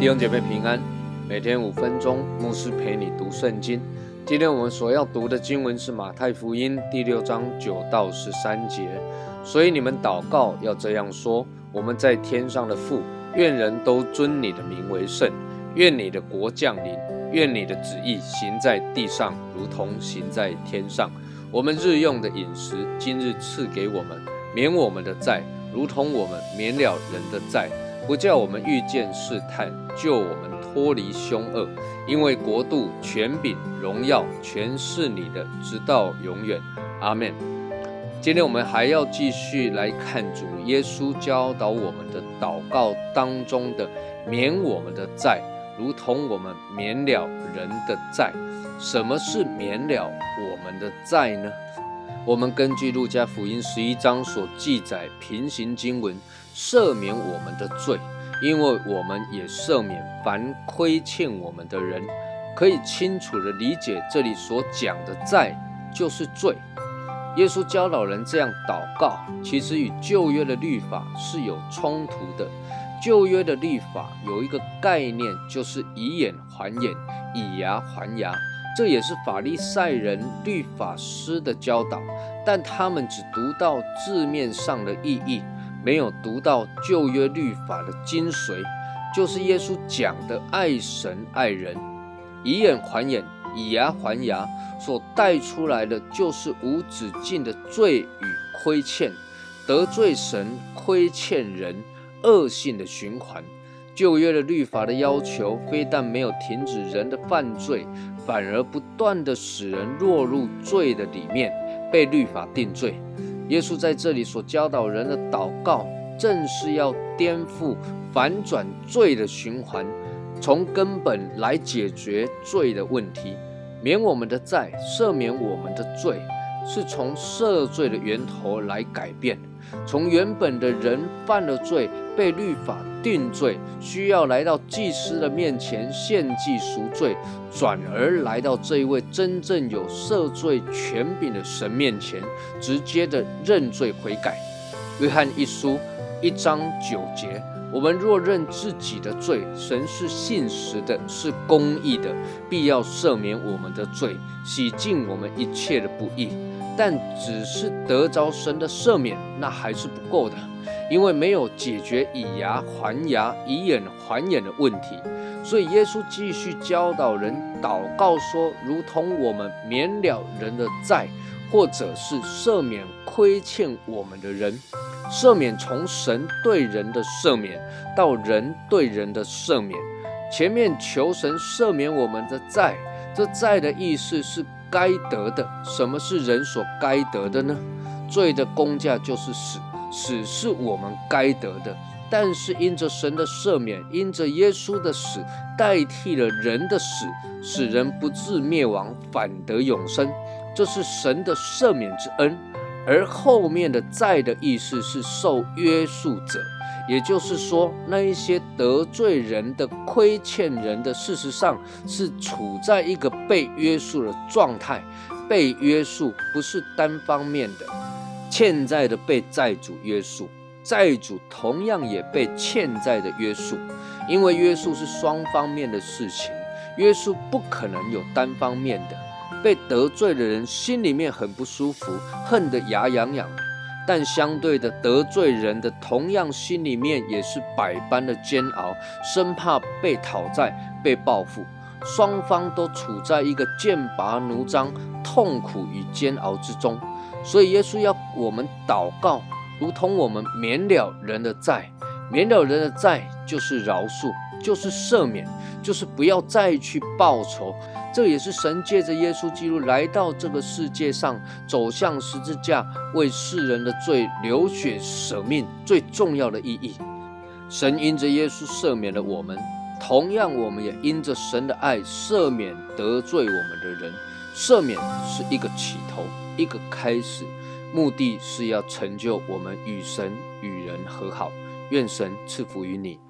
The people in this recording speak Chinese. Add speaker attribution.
Speaker 1: 弟兄姐妹平安，每天五分钟，牧师陪你读圣经。今天我们所要读的经文是马太福音第六章九到十三节。所以你们祷告要这样说：我们在天上的父，愿人都尊你的名为圣，愿你的国降临，愿你的旨意行在地上，如同行在天上。我们日用的饮食，今日赐给我们，免我们的债，如同我们免了人的债，不叫我们遇见试探，救我们脱离凶恶。因为国度、权柄、荣耀，全是你的，直到永远。阿门。今天我们还要继续来看主耶稣教导我们的祷告当中的免我们的债，如同我们免了人的债。什么是免了我们的债呢？我们根据路加福音十一章所记载平行经文，赦免我们的罪，因为我们也赦免凡亏欠我们的人。可以清楚的理解这里所讲的债就是罪。耶稣教导人这样祷告，其实与旧约的律法是有冲突的。旧约的律法有一个概念，就是以眼还眼，以牙还牙，这也是法利赛人律法师的教导。但他们只读到字面上的意义，没有读到旧约律法的精髓，就是耶稣讲的爱神爱人，以眼还眼。以牙还牙所带出来的，就是无止境的罪与亏欠，得罪神、亏欠人，恶性的循环。旧约的律法的要求，非但没有停止人的犯罪，反而不断的使人落入罪的里面，被律法定罪。耶稣在这里所教导人的祷告，正是要颠覆、反转罪的循环。从根本来解决罪的问题，免我们的债，赦免我们的罪，是从赦罪的源头来改变。从原本的人犯了罪，被律法定罪，需要来到祭司的面前献祭赎罪，转而来到这一位真正有赦罪权柄的神面前，直接的认罪悔改。约翰一书一章九节。我们若认自己的罪，神是信实的，是公义的，必要赦免我们的罪，洗净我们一切的不义。但只是得着神的赦免，那还是不够的，因为没有解决以牙还牙、以眼还眼的问题。所以耶稣继续教导人祷告说：“如同我们免了人的债，或者是赦免亏欠我们的人。”赦免从神对人的赦免到人对人的赦免，前面求神赦免我们的债，这债的意思是该得的。什么是人所该得的呢？罪的公价就是死，死是我们该得的。但是因着神的赦免，因着耶稣的死，代替了人的死，使人不至灭亡，反得永生。这是神的赦免之恩。而后面的债的意思是受约束者，也就是说，那一些得罪人的、亏欠人的，事实上是处在一个被约束的状态。被约束不是单方面的，欠债的被债主约束，债主同样也被欠债的约束，因为约束是双方面的事情，约束不可能有单方面的。被得罪的人心里面很不舒服，恨得牙痒痒；但相对的，得罪人的同样心里面也是百般的煎熬，生怕被讨债、被报复。双方都处在一个剑拔弩张、痛苦与煎熬之中。所以耶稣要我们祷告，如同我们免了人的债，免了人的债就是饶恕，就是赦免，就是不要再去报仇。这也是神借着耶稣基督来到这个世界上，走向十字架，为世人的罪流血舍命最重要的意义。神因着耶稣赦免了我们，同样我们也因着神的爱赦免得罪我们的人。赦免是一个起头，一个开始，目的是要成就我们与神与人和好。愿神赐福于你。